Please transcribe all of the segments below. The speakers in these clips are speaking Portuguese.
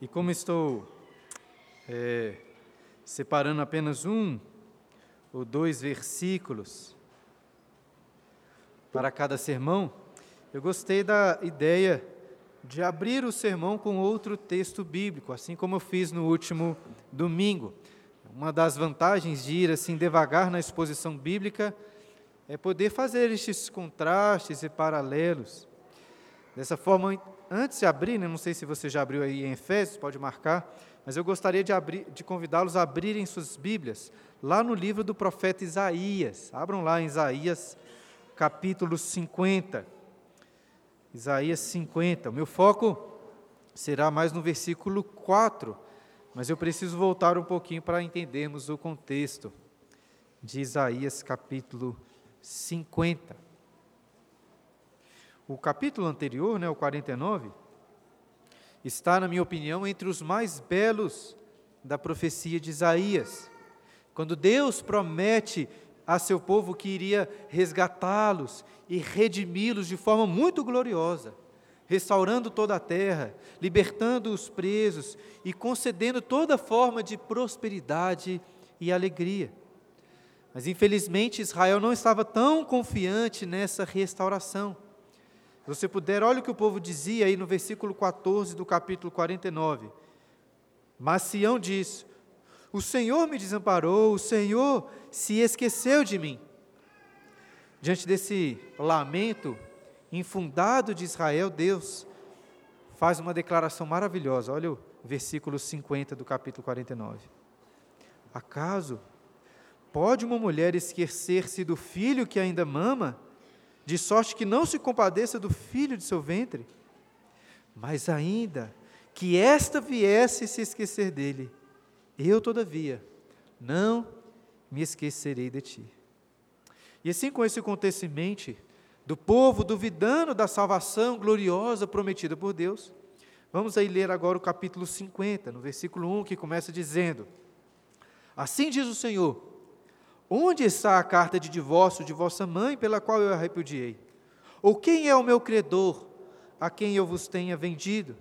E como estou é, separando apenas um ou dois versículos para cada sermão, eu gostei da ideia de abrir o sermão com outro texto bíblico, assim como eu fiz no último domingo. Uma das vantagens de ir assim devagar na exposição bíblica é poder fazer estes contrastes e paralelos. Dessa forma, antes de abrir, né, não sei se você já abriu aí em Efésios, pode marcar, mas eu gostaria de, de convidá-los a abrirem suas Bíblias lá no livro do profeta Isaías. Abram lá em Isaías, capítulo 50. Isaías 50. O meu foco será mais no versículo 4, mas eu preciso voltar um pouquinho para entendermos o contexto de Isaías, capítulo 50. O capítulo anterior, né, o 49, está, na minha opinião, entre os mais belos da profecia de Isaías. Quando Deus promete a seu povo que iria resgatá-los e redimi-los de forma muito gloriosa, restaurando toda a terra, libertando os presos e concedendo toda forma de prosperidade e alegria. Mas infelizmente Israel não estava tão confiante nessa restauração você puder, olha o que o povo dizia aí no versículo 14 do capítulo 49. Mas Sião diz: O Senhor me desamparou, o Senhor se esqueceu de mim. Diante desse lamento infundado de Israel, Deus faz uma declaração maravilhosa. Olha o versículo 50 do capítulo 49. Acaso pode uma mulher esquecer-se do filho que ainda mama? De sorte que não se compadeça do filho de seu ventre, mas ainda que esta viesse se esquecer dele, eu, todavia, não me esquecerei de ti. E assim, com esse acontecimento do povo duvidando da salvação gloriosa prometida por Deus, vamos aí ler agora o capítulo 50, no versículo 1, que começa dizendo: Assim diz o Senhor Onde está a carta de divórcio de vossa mãe, pela qual eu a repudiei? Ou quem é o meu credor, a quem eu vos tenha vendido?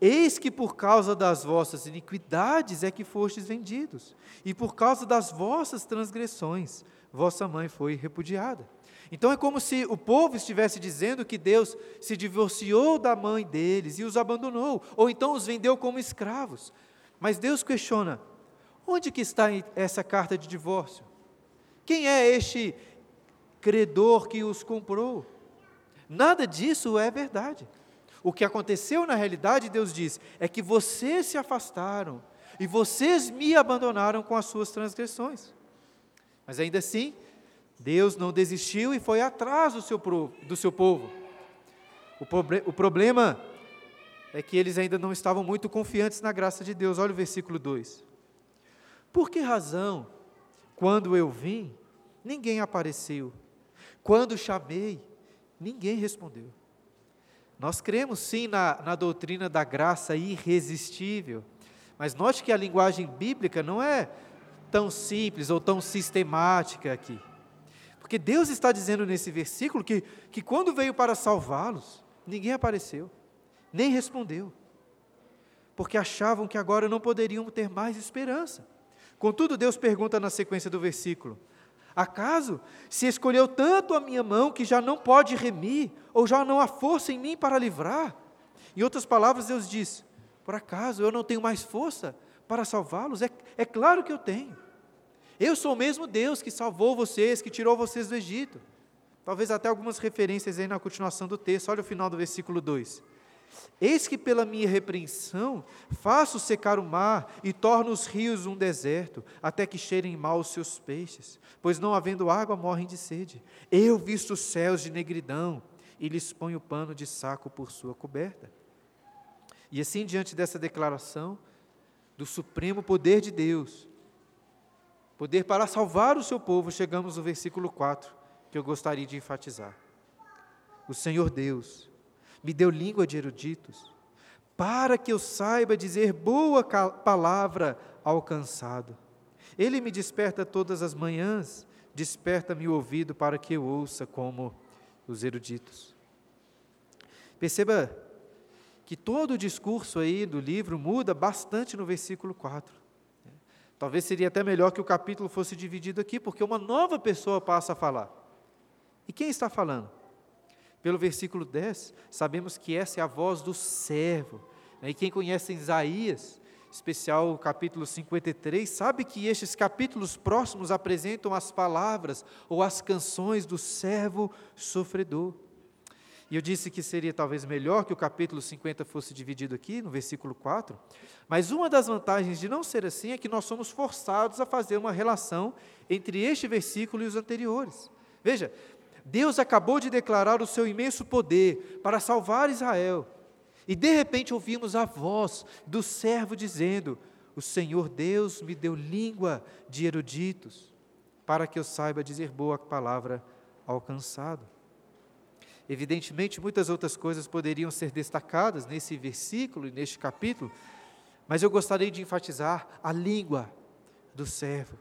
Eis que por causa das vossas iniquidades é que fostes vendidos, e por causa das vossas transgressões, vossa mãe foi repudiada. Então é como se o povo estivesse dizendo que Deus se divorciou da mãe deles e os abandonou, ou então os vendeu como escravos. Mas Deus questiona: Onde que está essa carta de divórcio? Quem é este credor que os comprou? Nada disso é verdade. O que aconteceu na realidade, Deus diz, é que vocês se afastaram e vocês me abandonaram com as suas transgressões. Mas ainda assim, Deus não desistiu e foi atrás do seu, do seu povo. O, proble o problema é que eles ainda não estavam muito confiantes na graça de Deus. Olha o versículo 2. Por que razão, quando eu vim, ninguém apareceu? Quando chamei, ninguém respondeu. Nós cremos sim na, na doutrina da graça irresistível, mas note que a linguagem bíblica não é tão simples ou tão sistemática aqui. Porque Deus está dizendo nesse versículo que, que quando veio para salvá-los, ninguém apareceu, nem respondeu, porque achavam que agora não poderiam ter mais esperança. Contudo, Deus pergunta na sequência do versículo: Acaso se escolheu tanto a minha mão que já não pode remir, ou já não há força em mim para livrar? Em outras palavras, Deus diz: Por acaso eu não tenho mais força para salvá-los? É, é claro que eu tenho. Eu sou o mesmo Deus que salvou vocês, que tirou vocês do Egito. Talvez até algumas referências aí na continuação do texto. Olha o final do versículo 2. Eis que pela minha repreensão faço secar o mar e torno os rios um deserto, até que cheirem mal os seus peixes, pois não havendo água morrem de sede. Eu visto os céus de negridão e lhes ponho pano de saco por sua coberta. E assim, diante dessa declaração do supremo poder de Deus, poder para salvar o seu povo, chegamos no versículo 4, que eu gostaria de enfatizar. O Senhor Deus, me deu língua de eruditos, para que eu saiba dizer boa palavra ao cansado. Ele me desperta todas as manhãs, desperta-me o ouvido para que eu ouça como os eruditos. Perceba que todo o discurso aí do livro muda bastante no versículo 4. Talvez seria até melhor que o capítulo fosse dividido aqui, porque uma nova pessoa passa a falar. E quem está falando? Pelo versículo 10, sabemos que essa é a voz do servo. Né? E quem conhece Isaías, especial o capítulo 53, sabe que estes capítulos próximos apresentam as palavras ou as canções do servo sofredor. E eu disse que seria talvez melhor que o capítulo 50 fosse dividido aqui, no versículo 4. Mas uma das vantagens de não ser assim é que nós somos forçados a fazer uma relação entre este versículo e os anteriores. Veja, Deus acabou de declarar o seu imenso poder para salvar Israel. E de repente ouvimos a voz do servo dizendo: O Senhor Deus me deu língua de eruditos, para que eu saiba dizer boa palavra ao cansado. Evidentemente, muitas outras coisas poderiam ser destacadas nesse versículo e neste capítulo, mas eu gostaria de enfatizar a língua do servo.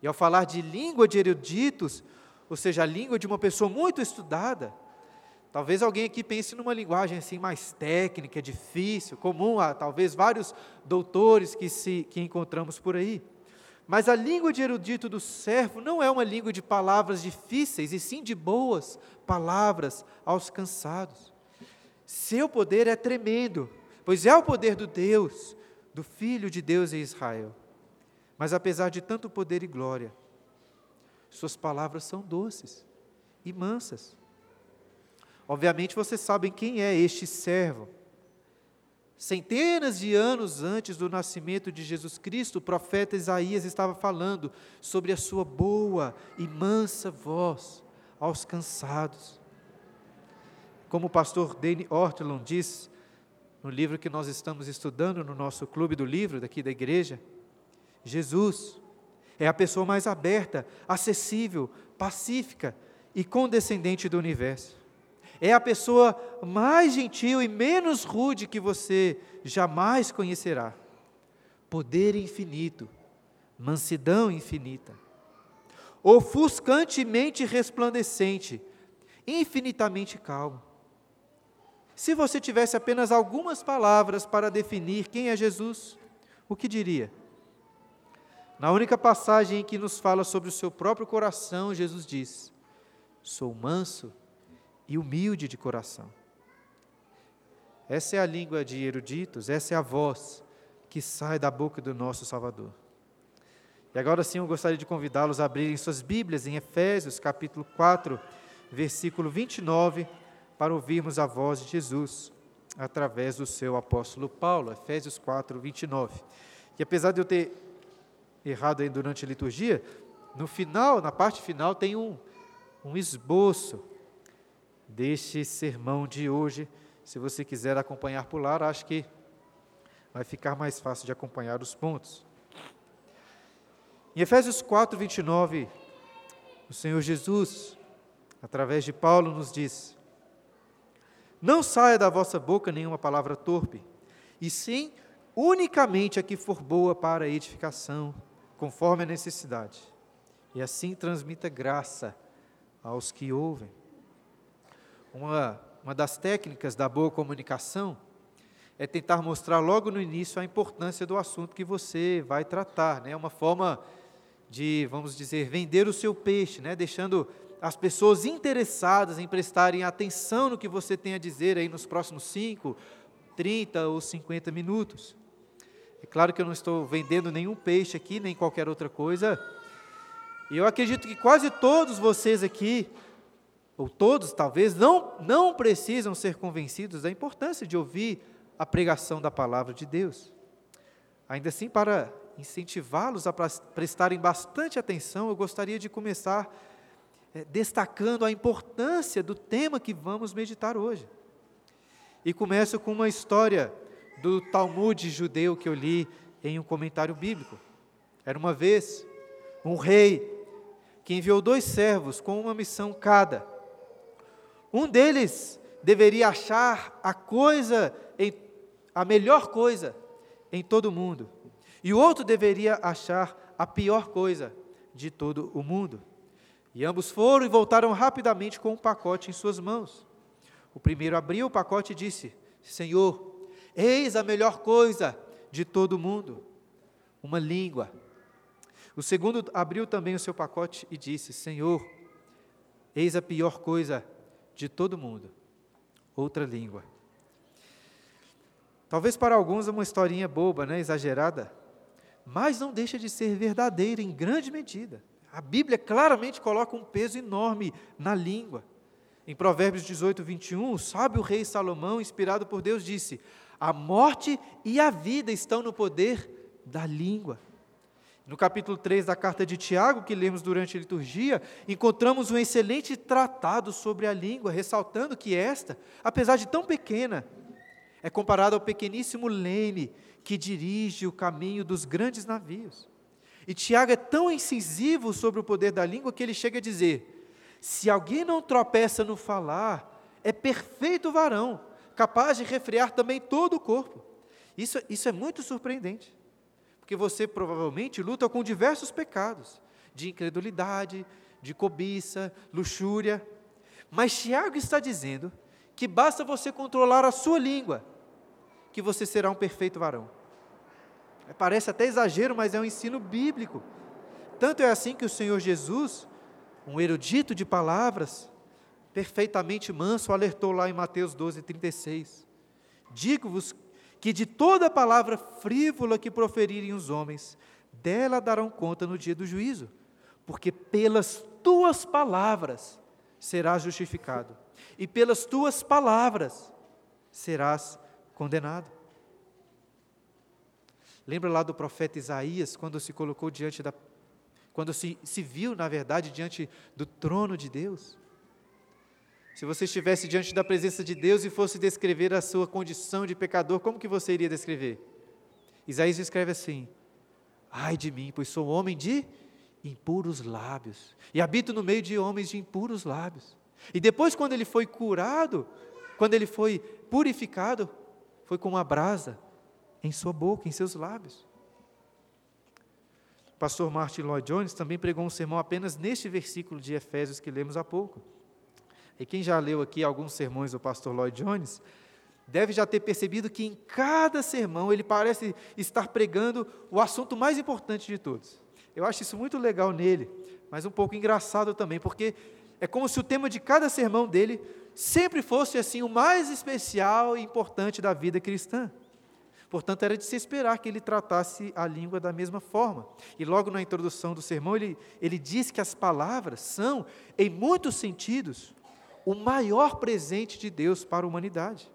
E ao falar de língua de eruditos, ou seja, a língua de uma pessoa muito estudada, talvez alguém aqui pense numa linguagem assim mais técnica, difícil, comum a talvez vários doutores que, se, que encontramos por aí. Mas a língua de erudito do servo não é uma língua de palavras difíceis, e sim de boas palavras aos cansados. Seu poder é tremendo, pois é o poder do Deus, do Filho de Deus em Israel. Mas apesar de tanto poder e glória, suas palavras são doces e mansas. Obviamente vocês sabem quem é este servo. Centenas de anos antes do nascimento de Jesus Cristo, o profeta Isaías estava falando sobre a sua boa e mansa voz aos cansados. Como o pastor Danny Ortlund diz no livro que nós estamos estudando no nosso clube do livro daqui da igreja, Jesus é a pessoa mais aberta, acessível, pacífica e condescendente do universo é a pessoa mais gentil e menos rude que você jamais conhecerá. Poder infinito, mansidão infinita, ofuscantemente resplandecente, infinitamente calmo. Se você tivesse apenas algumas palavras para definir quem é Jesus, o que diria? Na única passagem em que nos fala sobre o seu próprio coração, Jesus diz: Sou manso e humilde de coração. Essa é a língua de eruditos, essa é a voz que sai da boca do nosso Salvador. E agora sim eu gostaria de convidá-los a abrirem suas Bíblias em Efésios, capítulo 4, versículo 29, para ouvirmos a voz de Jesus através do seu apóstolo Paulo, Efésios 4, 29. E apesar de eu ter errado aí durante a liturgia, no final, na parte final, tem um, um esboço deste sermão de hoje. Se você quiser acompanhar por lá, acho que vai ficar mais fácil de acompanhar os pontos. Em Efésios 4, 29, o Senhor Jesus, através de Paulo, nos diz: Não saia da vossa boca nenhuma palavra torpe, e sim unicamente a que for boa para edificação, conforme a necessidade, e assim transmita graça aos que ouvem. Uma, uma das técnicas da boa comunicação é tentar mostrar logo no início a importância do assunto que você vai tratar, né? Uma forma de, vamos dizer, vender o seu peixe, né? Deixando as pessoas interessadas em prestarem atenção no que você tem a dizer aí nos próximos 5, 30 ou 50 minutos. É claro que eu não estou vendendo nenhum peixe aqui, nem qualquer outra coisa. E eu acredito que quase todos vocês aqui ou todos talvez, não, não precisam ser convencidos da importância de ouvir a pregação da palavra de Deus. Ainda assim, para incentivá-los a prestarem bastante atenção, eu gostaria de começar é, destacando a importância do tema que vamos meditar hoje. E começo com uma história do Talmud judeu que eu li em um comentário bíblico. Era uma vez um rei que enviou dois servos com uma missão cada um deles deveria achar a coisa, em, a melhor coisa em todo o mundo. E o outro deveria achar a pior coisa de todo o mundo. E ambos foram e voltaram rapidamente com um pacote em suas mãos. O primeiro abriu o pacote e disse: Senhor, eis a melhor coisa de todo mundo, uma língua. O segundo abriu também o seu pacote e disse: Senhor, eis a pior coisa de todo mundo, outra língua. Talvez para alguns é uma historinha boba, né, exagerada, mas não deixa de ser verdadeira em grande medida. A Bíblia claramente coloca um peso enorme na língua. Em Provérbios 18, 21, o sábio rei Salomão, inspirado por Deus, disse: A morte e a vida estão no poder da língua. No capítulo 3 da carta de Tiago, que lemos durante a liturgia, encontramos um excelente tratado sobre a língua, ressaltando que esta, apesar de tão pequena, é comparado ao pequeníssimo leme que dirige o caminho dos grandes navios. E Tiago é tão incisivo sobre o poder da língua que ele chega a dizer: se alguém não tropeça no falar, é perfeito varão, capaz de refrear também todo o corpo. Isso, isso é muito surpreendente, porque você provavelmente luta com diversos pecados, de incredulidade, de cobiça, luxúria. Mas Tiago está dizendo que basta você controlar a sua língua que você será um perfeito varão. Parece até exagero, mas é um ensino bíblico. Tanto é assim que o Senhor Jesus, um erudito de palavras, perfeitamente manso, alertou lá em Mateus 12, 36. Digo-vos que de toda palavra frívola que proferirem os homens, dela darão conta no dia do juízo, porque pelas tuas palavras serás justificado, e pelas tuas palavras serás condenado. Lembra lá do profeta Isaías, quando se colocou diante da. quando se, se viu, na verdade, diante do trono de Deus? Se você estivesse diante da presença de Deus e fosse descrever a sua condição de pecador, como que você iria descrever? Isaías escreve assim: Ai de mim, pois sou homem de impuros lábios, e habito no meio de homens de impuros lábios. E depois, quando ele foi curado, quando ele foi purificado, foi com uma brasa em sua boca, em seus lábios. O pastor Martin Lloyd Jones também pregou um sermão apenas neste versículo de Efésios que lemos há pouco. E quem já leu aqui alguns sermões do pastor Lloyd Jones, deve já ter percebido que em cada sermão ele parece estar pregando o assunto mais importante de todos. Eu acho isso muito legal nele, mas um pouco engraçado também, porque é como se o tema de cada sermão dele sempre fosse assim o mais especial e importante da vida cristã. Portanto, era de se esperar que ele tratasse a língua da mesma forma. E logo na introdução do sermão, ele, ele diz que as palavras são, em muitos sentidos, o maior presente de Deus para a humanidade.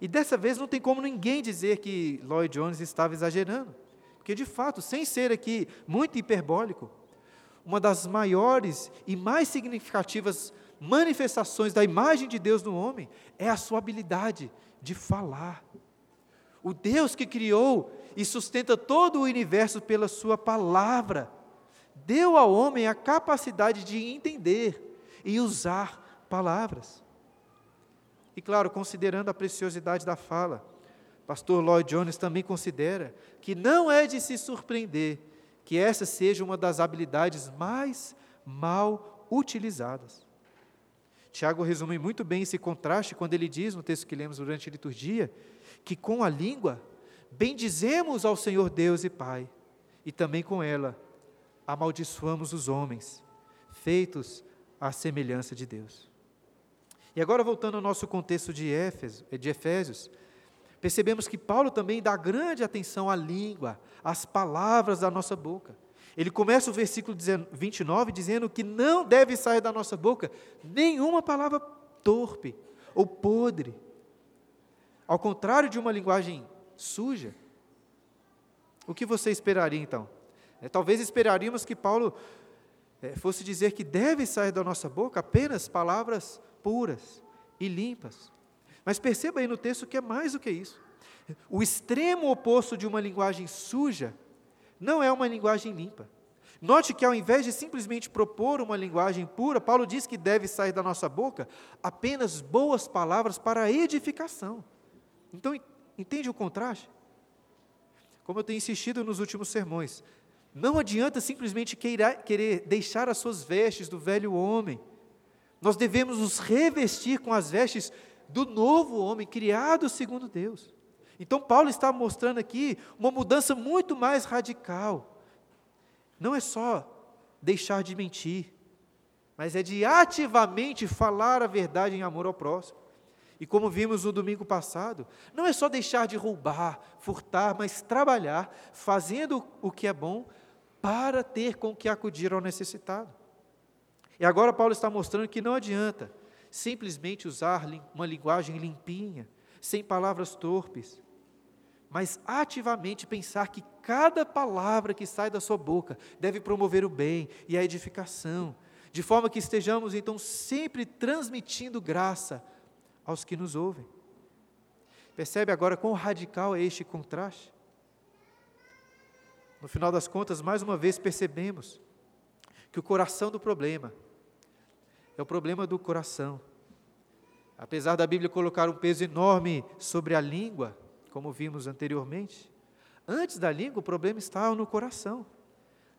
E dessa vez não tem como ninguém dizer que Lloyd Jones estava exagerando. Porque, de fato, sem ser aqui muito hiperbólico, uma das maiores e mais significativas manifestações da imagem de Deus no homem é a sua habilidade de falar. O Deus que criou e sustenta todo o universo pela sua palavra, deu ao homem a capacidade de entender e usar palavras. E claro, considerando a preciosidade da fala, pastor Lloyd Jones também considera que não é de se surpreender que essa seja uma das habilidades mais mal utilizadas. Tiago resume muito bem esse contraste quando ele diz, no texto que lemos durante a liturgia, que com a língua bendizemos ao Senhor Deus e Pai, e também com ela amaldiçoamos os homens, feitos à semelhança de Deus. E agora, voltando ao nosso contexto de, Éfeso, de Efésios, percebemos que Paulo também dá grande atenção à língua, às palavras da nossa boca. Ele começa o versículo 29 dizendo que não deve sair da nossa boca nenhuma palavra torpe ou podre. Ao contrário de uma linguagem suja. O que você esperaria então? É, talvez esperaríamos que Paulo é, fosse dizer que deve sair da nossa boca apenas palavras puras e limpas. Mas perceba aí no texto que é mais do que isso. O extremo oposto de uma linguagem suja não é uma linguagem limpa. Note que ao invés de simplesmente propor uma linguagem pura, Paulo diz que deve sair da nossa boca apenas boas palavras para edificação. Então, entende o contraste? Como eu tenho insistido nos últimos sermões, não adianta simplesmente querer deixar as suas vestes do velho homem. Nós devemos nos revestir com as vestes do novo homem, criado segundo Deus. Então, Paulo está mostrando aqui uma mudança muito mais radical. Não é só deixar de mentir, mas é de ativamente falar a verdade em amor ao próximo. E como vimos no domingo passado, não é só deixar de roubar, furtar, mas trabalhar, fazendo o que é bom, para ter com que acudir ao necessitado. E agora Paulo está mostrando que não adianta simplesmente usar uma linguagem limpinha, sem palavras torpes, mas ativamente pensar que cada palavra que sai da sua boca deve promover o bem e a edificação, de forma que estejamos então sempre transmitindo graça aos que nos ouvem. Percebe agora quão radical é este contraste? No final das contas, mais uma vez percebemos que o coração do problema é o problema do coração. Apesar da Bíblia colocar um peso enorme sobre a língua, como vimos anteriormente, antes da língua o problema estava no coração.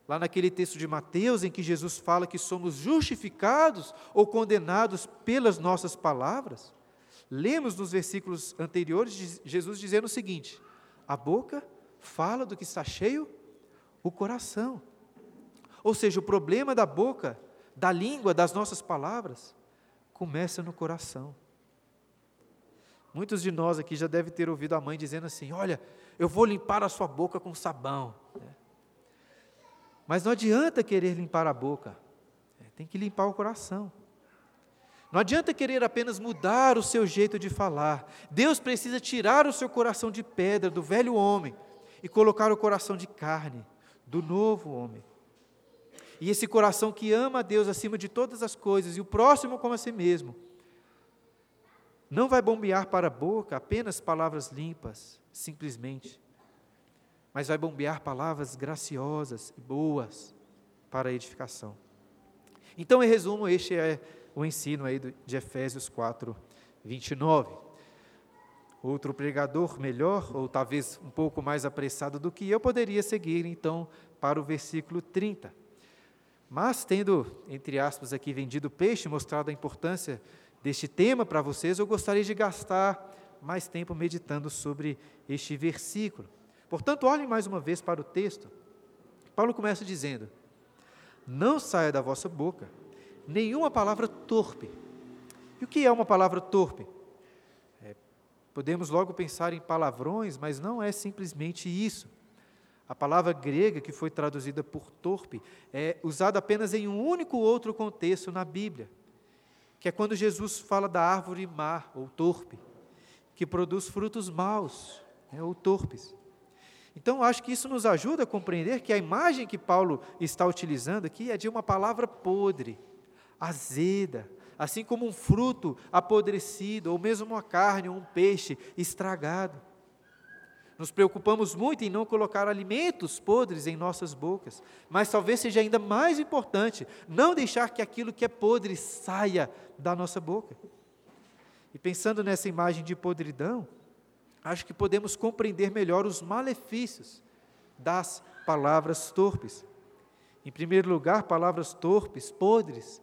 Lá naquele texto de Mateus, em que Jesus fala que somos justificados ou condenados pelas nossas palavras, lemos nos versículos anteriores Jesus dizendo o seguinte: a boca fala do que está cheio o coração. Ou seja, o problema da boca, da língua, das nossas palavras, começa no coração. Muitos de nós aqui já devem ter ouvido a mãe dizendo assim: Olha, eu vou limpar a sua boca com sabão. Mas não adianta querer limpar a boca, é, tem que limpar o coração. Não adianta querer apenas mudar o seu jeito de falar. Deus precisa tirar o seu coração de pedra, do velho homem, e colocar o coração de carne, do novo homem. E esse coração que ama a Deus acima de todas as coisas e o próximo como a si mesmo, não vai bombear para a boca apenas palavras limpas, simplesmente, mas vai bombear palavras graciosas e boas para a edificação. Então, em resumo, este é o ensino aí de Efésios 4, 29. Outro pregador melhor, ou talvez um pouco mais apressado do que eu, poderia seguir então para o versículo 30. Mas, tendo, entre aspas, aqui vendido peixe, mostrado a importância deste tema para vocês, eu gostaria de gastar mais tempo meditando sobre este versículo. Portanto, olhem mais uma vez para o texto. Paulo começa dizendo: Não saia da vossa boca nenhuma palavra torpe. E o que é uma palavra torpe? É, podemos logo pensar em palavrões, mas não é simplesmente isso. A palavra grega que foi traduzida por torpe é usada apenas em um único outro contexto na Bíblia, que é quando Jesus fala da árvore má ou torpe, que produz frutos maus né, ou torpes. Então, acho que isso nos ajuda a compreender que a imagem que Paulo está utilizando aqui é de uma palavra podre, azeda, assim como um fruto apodrecido, ou mesmo uma carne ou um peixe estragado. Nos preocupamos muito em não colocar alimentos podres em nossas bocas, mas talvez seja ainda mais importante não deixar que aquilo que é podre saia da nossa boca. E pensando nessa imagem de podridão, acho que podemos compreender melhor os malefícios das palavras torpes. Em primeiro lugar, palavras torpes, podres,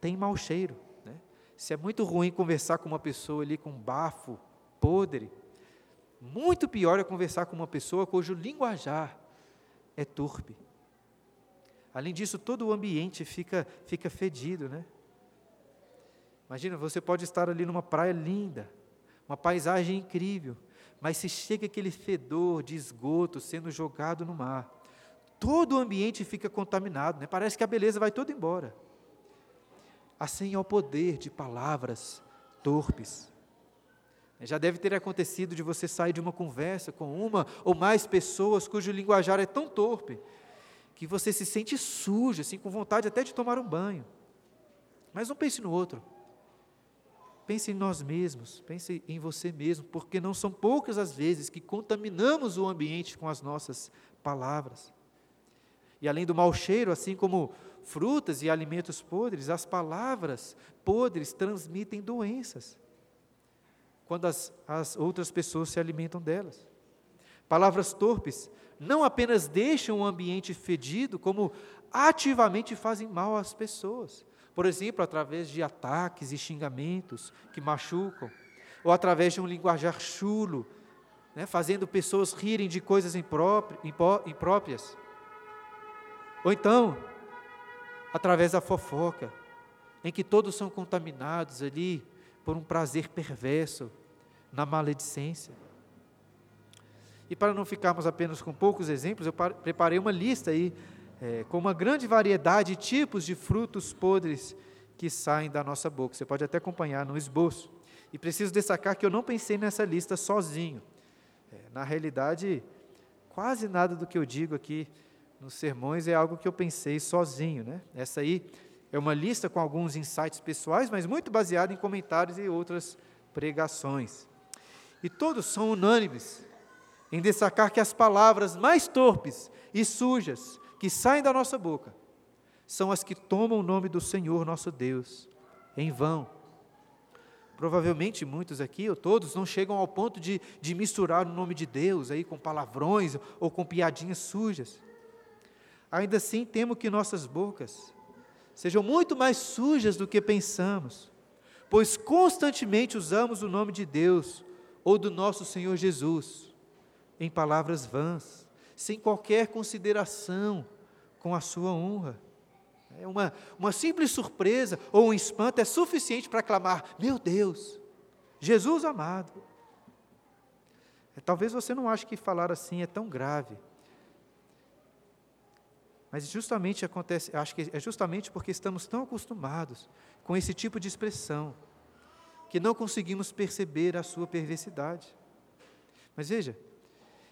têm mau cheiro. Né? Se é muito ruim conversar com uma pessoa ali com bafo podre, muito pior é conversar com uma pessoa cujo linguajar é torpe. Além disso, todo o ambiente fica, fica fedido, né? Imagina, você pode estar ali numa praia linda, uma paisagem incrível, mas se chega aquele fedor de esgoto sendo jogado no mar, todo o ambiente fica contaminado, né? parece que a beleza vai toda embora. Assim é o poder de palavras torpes. Já deve ter acontecido de você sair de uma conversa com uma ou mais pessoas cujo linguajar é tão torpe que você se sente sujo, assim, com vontade até de tomar um banho. Mas não pense no outro. Pense em nós mesmos, pense em você mesmo, porque não são poucas as vezes que contaminamos o ambiente com as nossas palavras. E além do mau cheiro, assim como frutas e alimentos podres, as palavras podres transmitem doenças quando as, as outras pessoas se alimentam delas. Palavras torpes não apenas deixam o ambiente fedido, como ativamente fazem mal às pessoas por exemplo, através de ataques e xingamentos que machucam, ou através de um linguajar chulo, né, fazendo pessoas rirem de coisas impróprias, ou então, através da fofoca, em que todos são contaminados ali por um prazer perverso, na maledicência. E para não ficarmos apenas com poucos exemplos, eu preparei uma lista aí é, com uma grande variedade de tipos de frutos podres que saem da nossa boca. Você pode até acompanhar no esboço. E preciso destacar que eu não pensei nessa lista sozinho. É, na realidade, quase nada do que eu digo aqui nos sermões é algo que eu pensei sozinho. Né? Essa aí é uma lista com alguns insights pessoais, mas muito baseada em comentários e outras pregações. E todos são unânimes em destacar que as palavras mais torpes e sujas que saem da nossa boca são as que tomam o nome do Senhor nosso Deus em vão. Provavelmente muitos aqui, ou todos, não chegam ao ponto de, de misturar o nome de Deus aí com palavrões ou com piadinhas sujas. Ainda assim, temo que nossas bocas sejam muito mais sujas do que pensamos, pois constantemente usamos o nome de Deus ou do nosso Senhor Jesus em palavras vãs, sem qualquer consideração com a sua honra. É uma, uma simples surpresa ou um espanto é suficiente para clamar: Meu Deus, Jesus amado. É, talvez você não ache que falar assim é tão grave. Mas justamente acontece, acho que é justamente porque estamos tão acostumados com esse tipo de expressão que não conseguimos perceber a sua perversidade. Mas veja,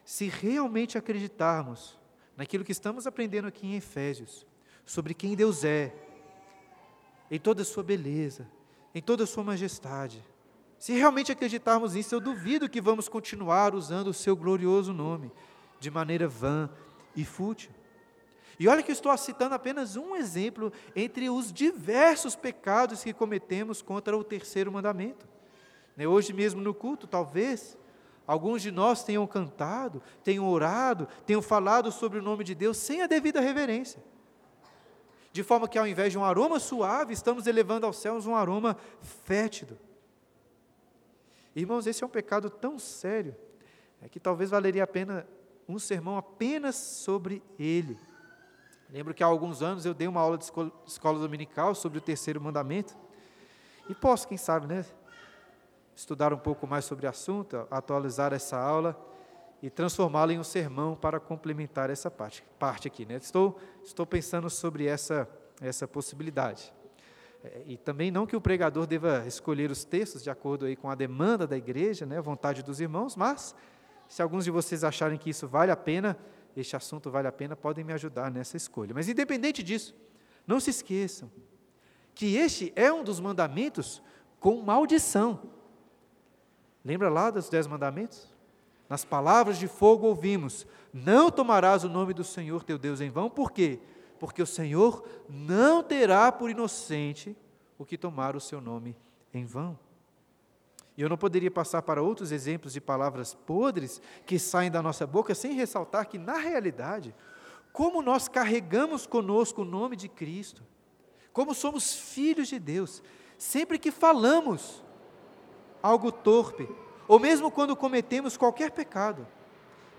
se realmente acreditarmos naquilo que estamos aprendendo aqui em Efésios, sobre quem Deus é, em toda a sua beleza, em toda a sua majestade, se realmente acreditarmos nisso, eu duvido que vamos continuar usando o seu glorioso nome de maneira vã e fútil. E olha que eu estou citando apenas um exemplo entre os diversos pecados que cometemos contra o terceiro mandamento. Né, hoje mesmo no culto, talvez, Alguns de nós tenham cantado, tenham orado, tenham falado sobre o nome de Deus sem a devida reverência. De forma que, ao invés de um aroma suave, estamos elevando aos céus um aroma fétido. Irmãos, esse é um pecado tão sério é que talvez valeria a pena um sermão apenas sobre ele. Lembro que há alguns anos eu dei uma aula de escola, escola dominical sobre o terceiro mandamento. E posso, quem sabe, né, estudar um pouco mais sobre o assunto, atualizar essa aula e transformá-la em um sermão para complementar essa parte, parte aqui. Né? Estou, estou pensando sobre essa, essa possibilidade. É, e também não que o pregador deva escolher os textos de acordo aí com a demanda da igreja, né, a vontade dos irmãos, mas se alguns de vocês acharem que isso vale a pena, este assunto vale a pena, podem me ajudar nessa escolha. Mas independente disso, não se esqueçam que este é um dos mandamentos com maldição. Lembra lá dos dez mandamentos? Nas palavras de fogo ouvimos: Não tomarás o nome do Senhor teu Deus em vão, por quê? Porque o Senhor não terá por inocente o que tomar o seu nome em vão. E eu não poderia passar para outros exemplos de palavras podres que saem da nossa boca sem ressaltar que, na realidade, como nós carregamos conosco o nome de Cristo, como somos filhos de Deus, sempre que falamos, algo torpe, ou mesmo quando cometemos qualquer pecado,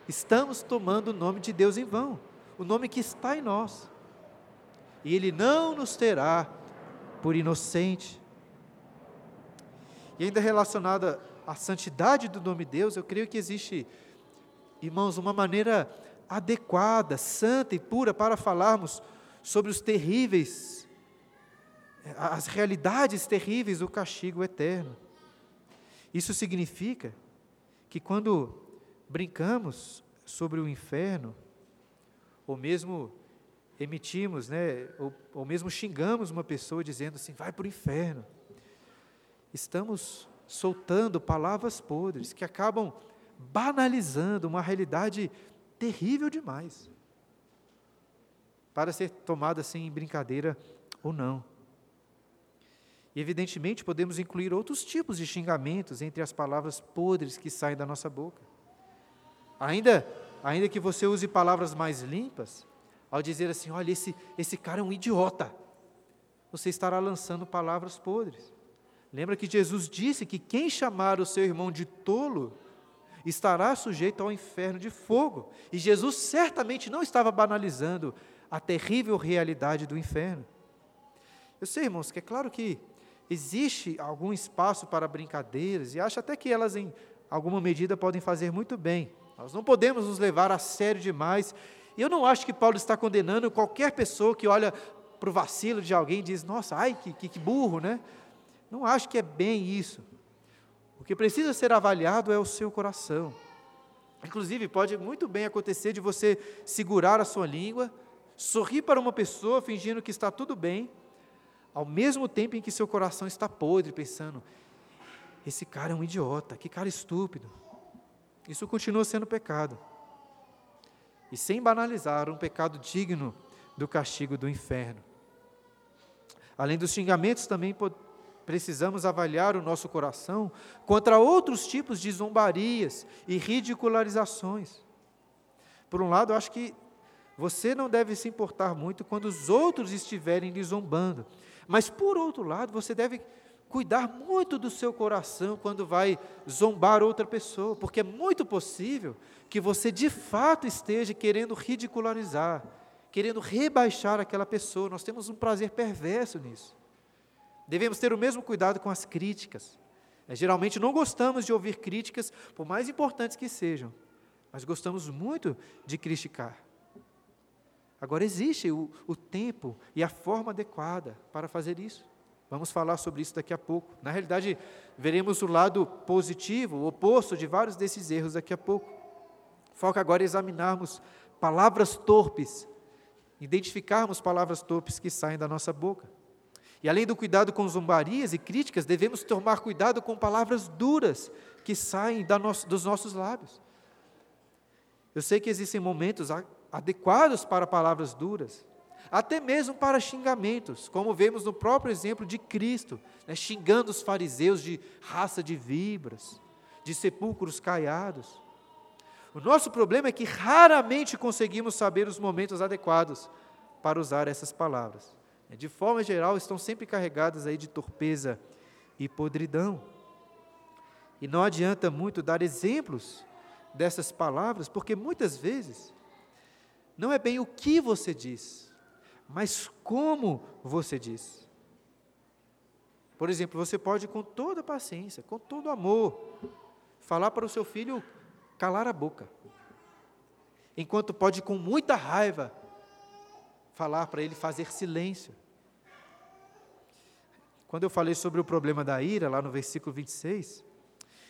estamos tomando o nome de Deus em vão, o nome que está em nós. E Ele não nos terá por inocente. E ainda relacionada à santidade do nome de Deus, eu creio que existe, irmãos, uma maneira adequada, santa e pura para falarmos sobre os terríveis, as realidades terríveis do castigo eterno. Isso significa que quando brincamos sobre o inferno, ou mesmo emitimos, né, ou, ou mesmo xingamos uma pessoa dizendo assim, vai para o inferno, estamos soltando palavras podres que acabam banalizando uma realidade terrível demais para ser tomada assim em brincadeira ou não. E, evidentemente, podemos incluir outros tipos de xingamentos entre as palavras podres que saem da nossa boca. Ainda, ainda que você use palavras mais limpas, ao dizer assim: olha, esse, esse cara é um idiota, você estará lançando palavras podres. Lembra que Jesus disse que quem chamar o seu irmão de tolo estará sujeito ao inferno de fogo. E Jesus certamente não estava banalizando a terrível realidade do inferno. Eu sei, irmãos, que é claro que existe algum espaço para brincadeiras, e acho até que elas, em alguma medida, podem fazer muito bem. Nós não podemos nos levar a sério demais. Eu não acho que Paulo está condenando qualquer pessoa que olha para o vacilo de alguém e diz: Nossa, ai, que, que, que burro, né? Não acho que é bem isso. O que precisa ser avaliado é o seu coração. Inclusive, pode muito bem acontecer de você segurar a sua língua, sorrir para uma pessoa fingindo que está tudo bem, ao mesmo tempo em que seu coração está podre, pensando: esse cara é um idiota, que cara estúpido. Isso continua sendo pecado. E sem banalizar, um pecado digno do castigo do inferno. Além dos xingamentos, também precisamos avaliar o nosso coração contra outros tipos de zombarias e ridicularizações. Por um lado, acho que você não deve se importar muito quando os outros estiverem lhe zombando, mas por outro lado, você deve cuidar muito do seu coração quando vai zombar outra pessoa, porque é muito possível que você de fato esteja querendo ridicularizar, querendo rebaixar aquela pessoa. Nós temos um prazer perverso nisso. Devemos ter o mesmo cuidado com as críticas. É, geralmente não gostamos de ouvir críticas, por mais importantes que sejam, mas gostamos muito de criticar. Agora, existe o, o tempo e a forma adequada para fazer isso. Vamos falar sobre isso daqui a pouco. Na realidade, veremos o lado positivo, o oposto de vários desses erros daqui a pouco. Foca agora em examinarmos palavras torpes, identificarmos palavras torpes que saem da nossa boca. E além do cuidado com zombarias e críticas, devemos tomar cuidado com palavras duras que saem no, dos nossos lábios. Eu sei que existem momentos adequados para palavras duras, até mesmo para xingamentos, como vemos no próprio exemplo de Cristo, né, xingando os fariseus de raça de vibras, de sepulcros caiados. O nosso problema é que raramente conseguimos saber os momentos adequados para usar essas palavras. É, de forma geral, estão sempre carregadas aí de torpeza e podridão. E não adianta muito dar exemplos dessas palavras, porque muitas vezes não é bem o que você diz, mas como você diz. Por exemplo, você pode, com toda paciência, com todo amor, falar para o seu filho calar a boca, enquanto pode, com muita raiva, falar para ele fazer silêncio. Quando eu falei sobre o problema da ira, lá no versículo 26,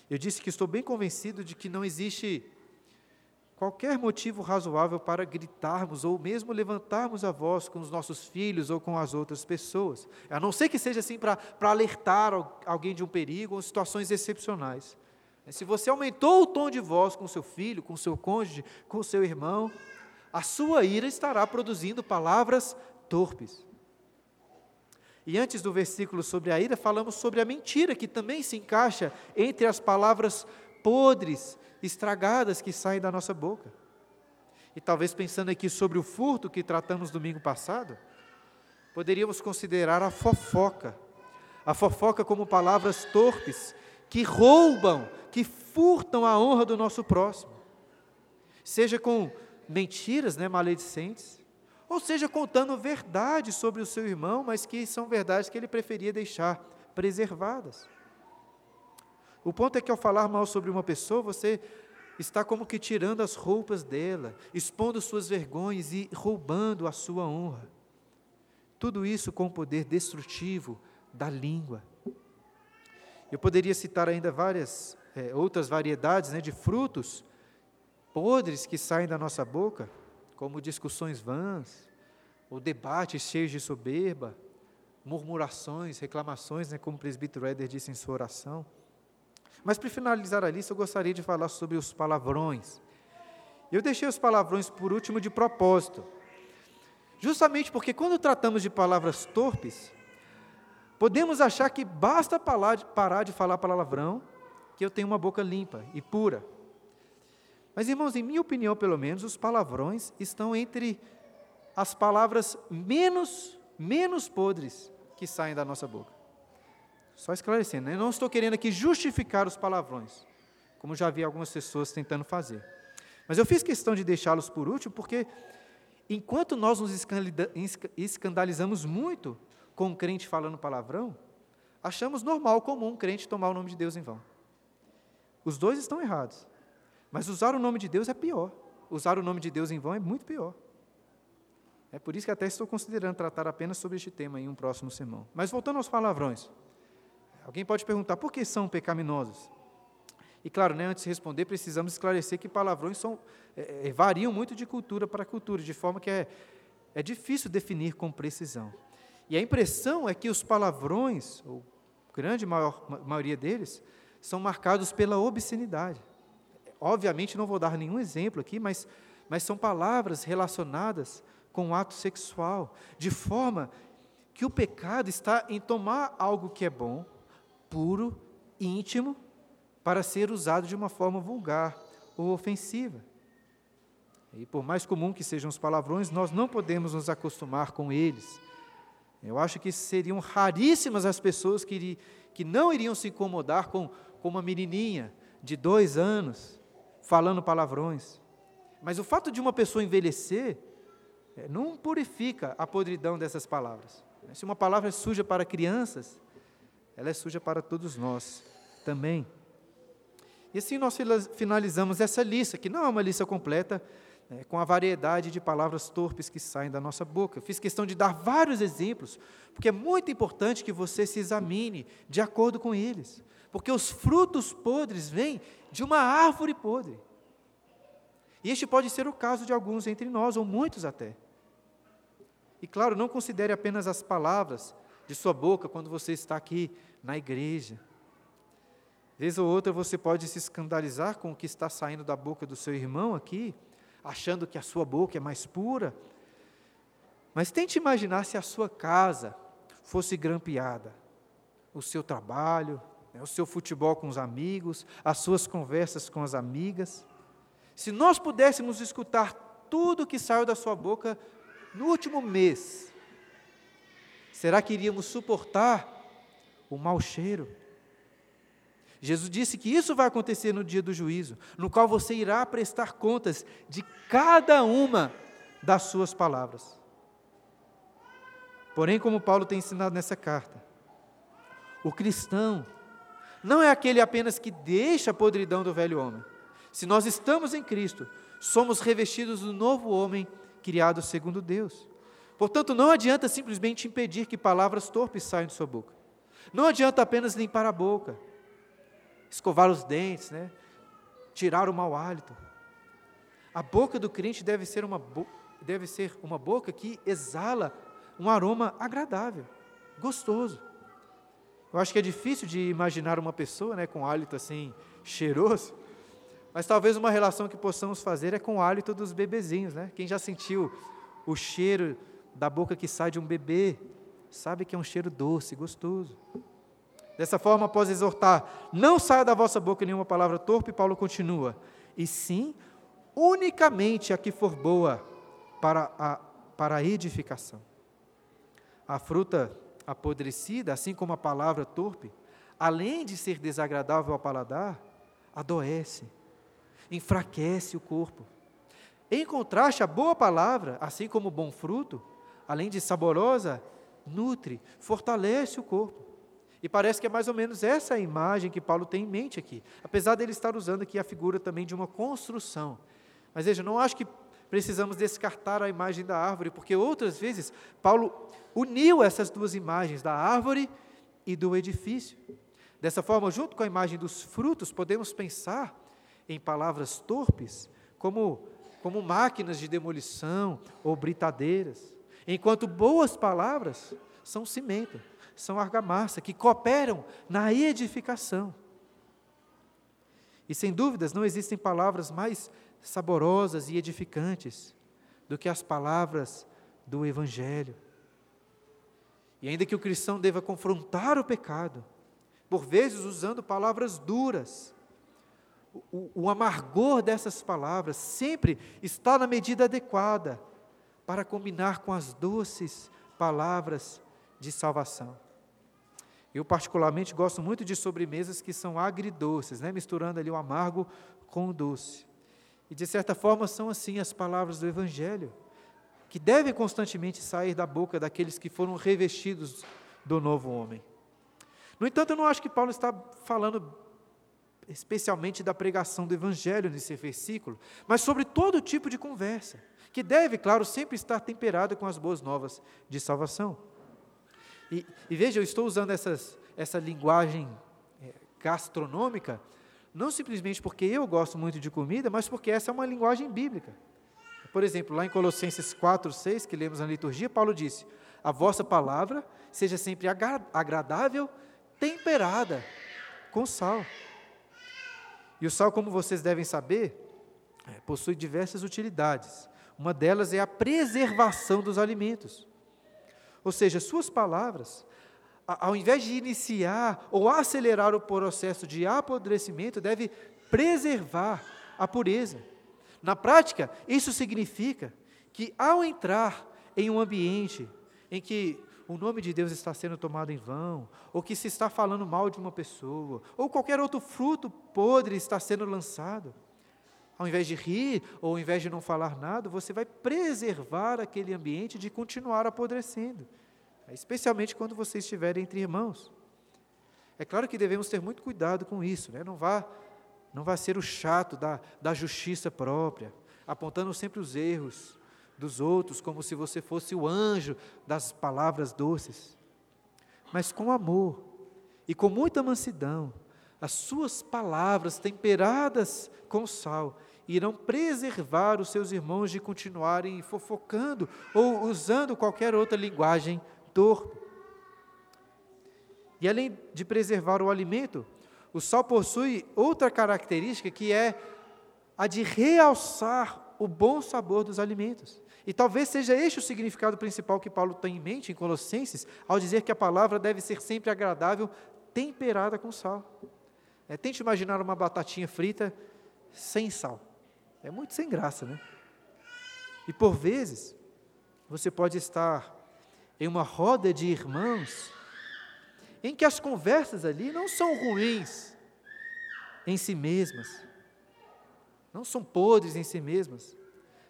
eu disse que estou bem convencido de que não existe qualquer motivo razoável para gritarmos ou mesmo levantarmos a voz com os nossos filhos ou com as outras pessoas, a não ser que seja assim para alertar alguém de um perigo ou situações excepcionais. Se você aumentou o tom de voz com seu filho, com seu cônjuge, com seu irmão, a sua ira estará produzindo palavras torpes. E antes do versículo sobre a ira, falamos sobre a mentira, que também se encaixa entre as palavras podres, estragadas que saem da nossa boca. E talvez pensando aqui sobre o furto que tratamos domingo passado, poderíamos considerar a fofoca. A fofoca como palavras torpes que roubam, que furtam a honra do nosso próximo. Seja com mentiras, né, maledicentes, ou seja, contando verdades sobre o seu irmão, mas que são verdades que ele preferia deixar preservadas. O ponto é que ao falar mal sobre uma pessoa, você está como que tirando as roupas dela, expondo suas vergonhas e roubando a sua honra. Tudo isso com o poder destrutivo da língua. Eu poderia citar ainda várias é, outras variedades né, de frutos podres que saem da nossa boca, como discussões vãs, ou debates cheios de soberba, murmurações, reclamações, né, como o presbítero Éder disse em sua oração. Mas para finalizar a lista, eu gostaria de falar sobre os palavrões. Eu deixei os palavrões por último de propósito, justamente porque quando tratamos de palavras torpes, podemos achar que basta parar de falar palavrão, que eu tenho uma boca limpa e pura. Mas, irmãos, em minha opinião, pelo menos, os palavrões estão entre as palavras menos, menos podres que saem da nossa boca. Só esclarecendo, né? eu não estou querendo aqui justificar os palavrões, como já vi algumas pessoas tentando fazer. Mas eu fiz questão de deixá-los por último, porque enquanto nós nos escandalizamos muito com um crente falando palavrão, achamos normal, comum, um crente tomar o nome de Deus em vão. Os dois estão errados. Mas usar o nome de Deus é pior. Usar o nome de Deus em vão é muito pior. É por isso que até estou considerando tratar apenas sobre este tema em um próximo sermão. Mas voltando aos palavrões. Alguém pode perguntar por que são pecaminosos? E claro, né, antes de responder, precisamos esclarecer que palavrões são, é, é, variam muito de cultura para cultura, de forma que é, é difícil definir com precisão. E a impressão é que os palavrões, ou grande maior, maioria deles, são marcados pela obscenidade. Obviamente, não vou dar nenhum exemplo aqui, mas, mas são palavras relacionadas com o ato sexual, de forma que o pecado está em tomar algo que é bom, puro, íntimo, para ser usado de uma forma vulgar ou ofensiva. E por mais comum que sejam os palavrões, nós não podemos nos acostumar com eles. Eu acho que seriam raríssimas as pessoas que, que não iriam se incomodar com, com uma menininha de dois anos falando palavrões. Mas o fato de uma pessoa envelhecer é, não purifica a podridão dessas palavras. Se uma palavra é suja para crianças, ela é suja para todos nós também. E assim nós finalizamos essa lista, que não é uma lista completa, né, com a variedade de palavras torpes que saem da nossa boca. Eu fiz questão de dar vários exemplos, porque é muito importante que você se examine de acordo com eles. Porque os frutos podres vêm de uma árvore podre. E este pode ser o caso de alguns entre nós, ou muitos até. E claro, não considere apenas as palavras de sua boca quando você está aqui na igreja. Vez ou outra você pode se escandalizar com o que está saindo da boca do seu irmão aqui, achando que a sua boca é mais pura. Mas tente imaginar se a sua casa fosse grampeada, o seu trabalho, o seu futebol com os amigos, as suas conversas com as amigas. Se nós pudéssemos escutar tudo que saiu da sua boca no último mês, Será que iríamos suportar o mau cheiro? Jesus disse que isso vai acontecer no dia do juízo, no qual você irá prestar contas de cada uma das suas palavras. Porém, como Paulo tem ensinado nessa carta, o cristão não é aquele apenas que deixa a podridão do velho homem. Se nós estamos em Cristo, somos revestidos do novo homem criado segundo Deus. Portanto, não adianta simplesmente impedir que palavras torpes saiam de sua boca. Não adianta apenas limpar a boca, escovar os dentes, né? tirar o mau hálito. A boca do crente deve ser uma, deve ser uma boca que exala um aroma agradável, gostoso. Eu acho que é difícil de imaginar uma pessoa né, com hálito assim cheiroso, mas talvez uma relação que possamos fazer é com o hálito dos bebezinhos. Né? Quem já sentiu o cheiro da boca que sai de um bebê, sabe que é um cheiro doce, gostoso. Dessa forma, após exortar, não saia da vossa boca nenhuma palavra torpe, Paulo continua, e sim, unicamente a que for boa para a, para a edificação. A fruta apodrecida, assim como a palavra torpe, além de ser desagradável ao paladar, adoece, enfraquece o corpo. Em contraste, a boa palavra, assim como o bom fruto, além de saborosa, nutre, fortalece o corpo. E parece que é mais ou menos essa a imagem que Paulo tem em mente aqui, apesar dele estar usando aqui a figura também de uma construção. Mas veja, não acho que precisamos descartar a imagem da árvore, porque outras vezes Paulo uniu essas duas imagens, da árvore e do edifício. Dessa forma, junto com a imagem dos frutos, podemos pensar em palavras torpes como, como máquinas de demolição ou britadeiras. Enquanto boas palavras são cimento, são argamassa, que cooperam na edificação. E sem dúvidas, não existem palavras mais saborosas e edificantes do que as palavras do Evangelho. E ainda que o cristão deva confrontar o pecado, por vezes usando palavras duras, o, o, amargor dessas palavras sempre está na medida adequada para combinar com as doces palavras de salvação. Eu, particularmente, gosto muito de sobremesas que são agridoces, né? misturando ali o amargo com o doce. E, de certa forma, são assim as palavras do Evangelho, que devem constantemente sair da boca daqueles que foram revestidos do novo homem. No entanto, eu não acho que Paulo está falando especialmente da pregação do Evangelho nesse versículo, mas sobre todo tipo de conversa, que deve, claro, sempre estar temperada com as boas novas de salvação. E, e veja, eu estou usando essas, essa linguagem é, gastronômica, não simplesmente porque eu gosto muito de comida, mas porque essa é uma linguagem bíblica. Por exemplo, lá em Colossenses 4, 6, que lemos na liturgia, Paulo disse: A vossa palavra seja sempre agradável, temperada com sal. E o sal, como vocês devem saber, é, possui diversas utilidades. Uma delas é a preservação dos alimentos. Ou seja, suas palavras, ao invés de iniciar ou acelerar o processo de apodrecimento, deve preservar a pureza. Na prática, isso significa que ao entrar em um ambiente em que o nome de Deus está sendo tomado em vão, ou que se está falando mal de uma pessoa, ou qualquer outro fruto podre está sendo lançado. Ao invés de rir, ou ao invés de não falar nada, você vai preservar aquele ambiente de continuar apodrecendo, especialmente quando você estiver entre irmãos. É claro que devemos ter muito cuidado com isso, né? não, vá, não vá ser o chato da, da justiça própria, apontando sempre os erros, dos outros, como se você fosse o anjo das palavras doces. Mas com amor e com muita mansidão, as suas palavras temperadas com sal irão preservar os seus irmãos de continuarem fofocando ou usando qualquer outra linguagem torpe. E além de preservar o alimento, o sal possui outra característica que é a de realçar o bom sabor dos alimentos. E talvez seja este o significado principal que Paulo tem em mente em Colossenses, ao dizer que a palavra deve ser sempre agradável, temperada com sal. É, tente imaginar uma batatinha frita sem sal. É muito sem graça, né? E por vezes, você pode estar em uma roda de irmãos em que as conversas ali não são ruins em si mesmas, não são podres em si mesmas,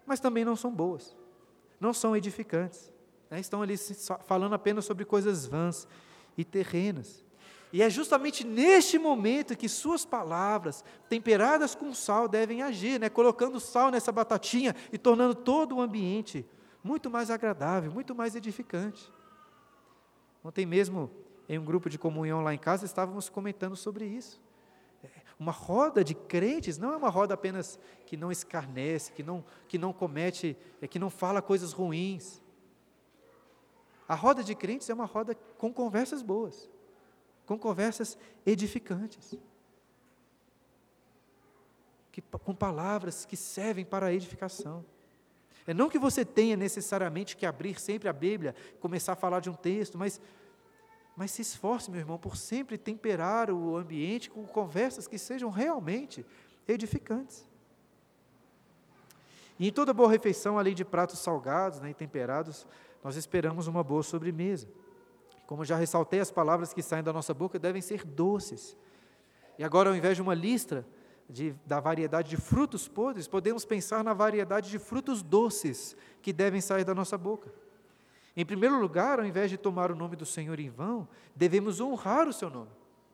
mas também não são boas não são edificantes. Né? Estão ali falando apenas sobre coisas vãs e terrenas. E é justamente neste momento que suas palavras, temperadas com sal, devem agir, né? colocando sal nessa batatinha e tornando todo o ambiente muito mais agradável, muito mais edificante. Ontem mesmo, em um grupo de comunhão lá em casa, estávamos comentando sobre isso. Uma roda de crentes não é uma roda apenas que não escarnece, que não, que não comete, é, que não fala coisas ruins. A roda de crentes é uma roda com conversas boas, com conversas edificantes, que, com palavras que servem para a edificação. É não que você tenha necessariamente que abrir sempre a Bíblia, começar a falar de um texto, mas mas se esforce, meu irmão, por sempre temperar o ambiente com conversas que sejam realmente edificantes. E em toda boa refeição, além de pratos salgados né, e temperados, nós esperamos uma boa sobremesa. Como já ressaltei, as palavras que saem da nossa boca devem ser doces. E agora, ao invés de uma lista de, da variedade de frutos podres, podemos pensar na variedade de frutos doces que devem sair da nossa boca. Em primeiro lugar, ao invés de tomar o nome do Senhor em vão, devemos honrar o seu nome.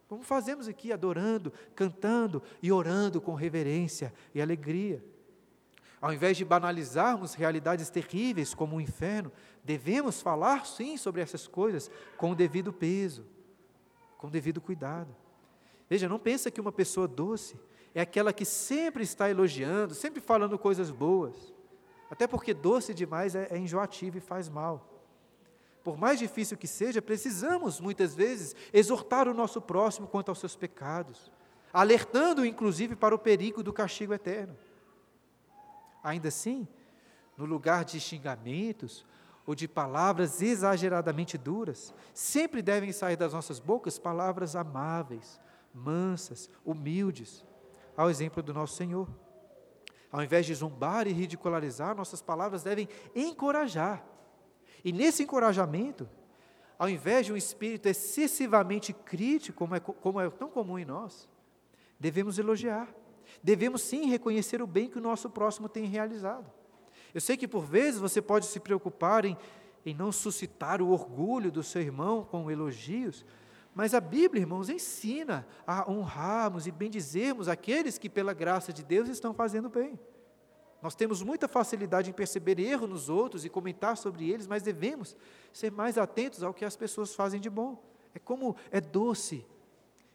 Como fazemos aqui, adorando, cantando e orando com reverência e alegria. Ao invés de banalizarmos realidades terríveis como o inferno, devemos falar sim sobre essas coisas com o devido peso, com o devido cuidado. Veja, não pensa que uma pessoa doce é aquela que sempre está elogiando, sempre falando coisas boas. Até porque doce demais é, é enjoativo e faz mal por mais difícil que seja, precisamos muitas vezes exortar o nosso próximo quanto aos seus pecados, alertando inclusive para o perigo do castigo eterno. Ainda assim, no lugar de xingamentos ou de palavras exageradamente duras, sempre devem sair das nossas bocas palavras amáveis, mansas, humildes, ao exemplo do nosso Senhor. Ao invés de zombar e ridicularizar, nossas palavras devem encorajar e nesse encorajamento, ao invés de um espírito excessivamente crítico, como é, como é tão comum em nós, devemos elogiar. Devemos sim reconhecer o bem que o nosso próximo tem realizado. Eu sei que por vezes você pode se preocupar em, em não suscitar o orgulho do seu irmão com elogios, mas a Bíblia, irmãos, ensina a honrarmos e bendizermos aqueles que, pela graça de Deus, estão fazendo bem. Nós temos muita facilidade em perceber erro nos outros e comentar sobre eles, mas devemos ser mais atentos ao que as pessoas fazem de bom. É como é doce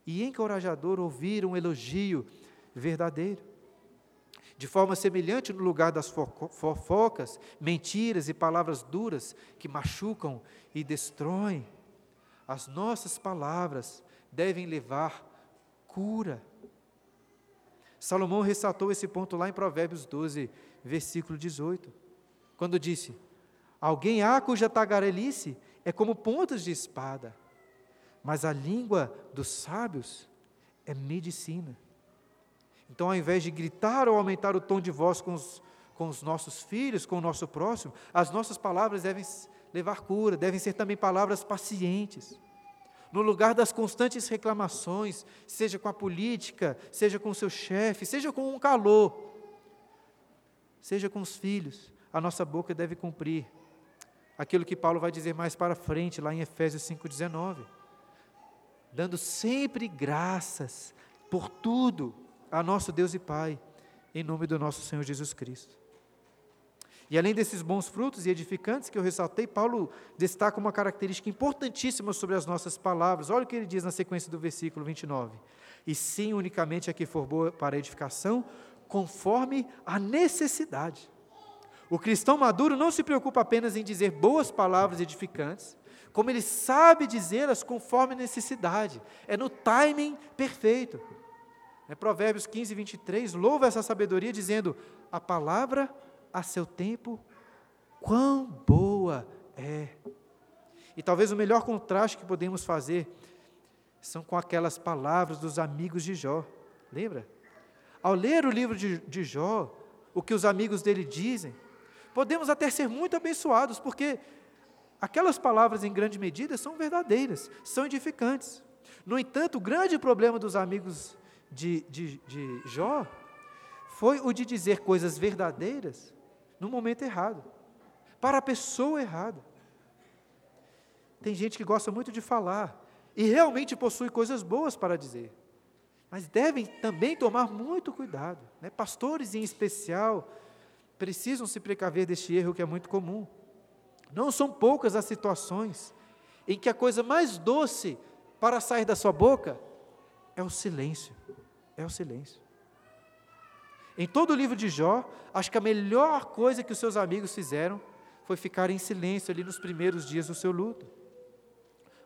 e encorajador ouvir um elogio verdadeiro. De forma semelhante, no lugar das fofocas, mentiras e palavras duras que machucam e destroem, as nossas palavras devem levar cura Salomão ressaltou esse ponto lá em Provérbios 12, versículo 18, quando disse: Alguém há cuja tagarelice é como pontas de espada, mas a língua dos sábios é medicina. Então, ao invés de gritar ou aumentar o tom de voz com os, com os nossos filhos, com o nosso próximo, as nossas palavras devem levar cura, devem ser também palavras pacientes no lugar das constantes reclamações, seja com a política, seja com o seu chefe, seja com um calor, seja com os filhos, a nossa boca deve cumprir aquilo que Paulo vai dizer mais para frente, lá em Efésios 5,19. Dando sempre graças por tudo a nosso Deus e Pai, em nome do nosso Senhor Jesus Cristo. E além desses bons frutos e edificantes que eu ressaltei, Paulo destaca uma característica importantíssima sobre as nossas palavras. Olha o que ele diz na sequência do versículo 29. E sim, unicamente a que for boa para edificação, conforme a necessidade. O cristão maduro não se preocupa apenas em dizer boas palavras edificantes, como ele sabe dizê-las conforme a necessidade. É no timing perfeito. É Provérbios 15, 23, louva essa sabedoria dizendo: a palavra a seu tempo, quão boa é. E talvez o melhor contraste que podemos fazer são com aquelas palavras dos amigos de Jó. Lembra? Ao ler o livro de, de Jó, o que os amigos dele dizem, podemos até ser muito abençoados, porque aquelas palavras, em grande medida, são verdadeiras, são edificantes. No entanto, o grande problema dos amigos de, de, de Jó foi o de dizer coisas verdadeiras no momento errado, para a pessoa errada. Tem gente que gosta muito de falar e realmente possui coisas boas para dizer, mas devem também tomar muito cuidado. Né? Pastores, em especial, precisam se precaver deste erro que é muito comum. Não são poucas as situações em que a coisa mais doce para sair da sua boca é o silêncio. É o silêncio. Em todo o livro de Jó, acho que a melhor coisa que os seus amigos fizeram foi ficar em silêncio ali nos primeiros dias do seu luto.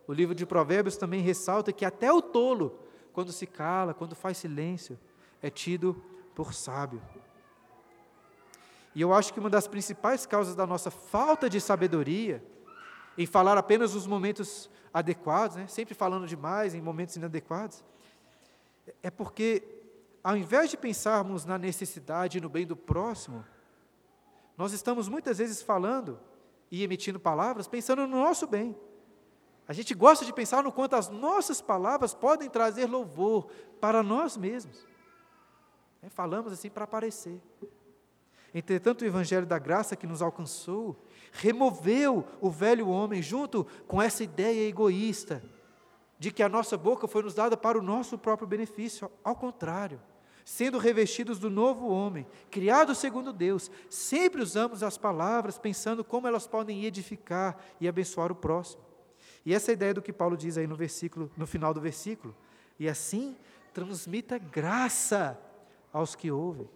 O livro de Provérbios também ressalta que até o tolo, quando se cala, quando faz silêncio, é tido por sábio. E eu acho que uma das principais causas da nossa falta de sabedoria, em falar apenas nos momentos adequados, né, sempre falando demais em momentos inadequados, é porque ao invés de pensarmos na necessidade e no bem do próximo, nós estamos muitas vezes falando e emitindo palavras pensando no nosso bem. A gente gosta de pensar no quanto as nossas palavras podem trazer louvor para nós mesmos. É, falamos assim para aparecer. Entretanto, o Evangelho da Graça que nos alcançou removeu o velho homem junto com essa ideia egoísta de que a nossa boca foi nos dada para o nosso próprio benefício. Ao contrário, sendo revestidos do novo homem, criado segundo Deus, sempre usamos as palavras pensando como elas podem edificar e abençoar o próximo. E essa é a ideia do que Paulo diz aí no versículo, no final do versículo. E assim transmita graça aos que ouvem.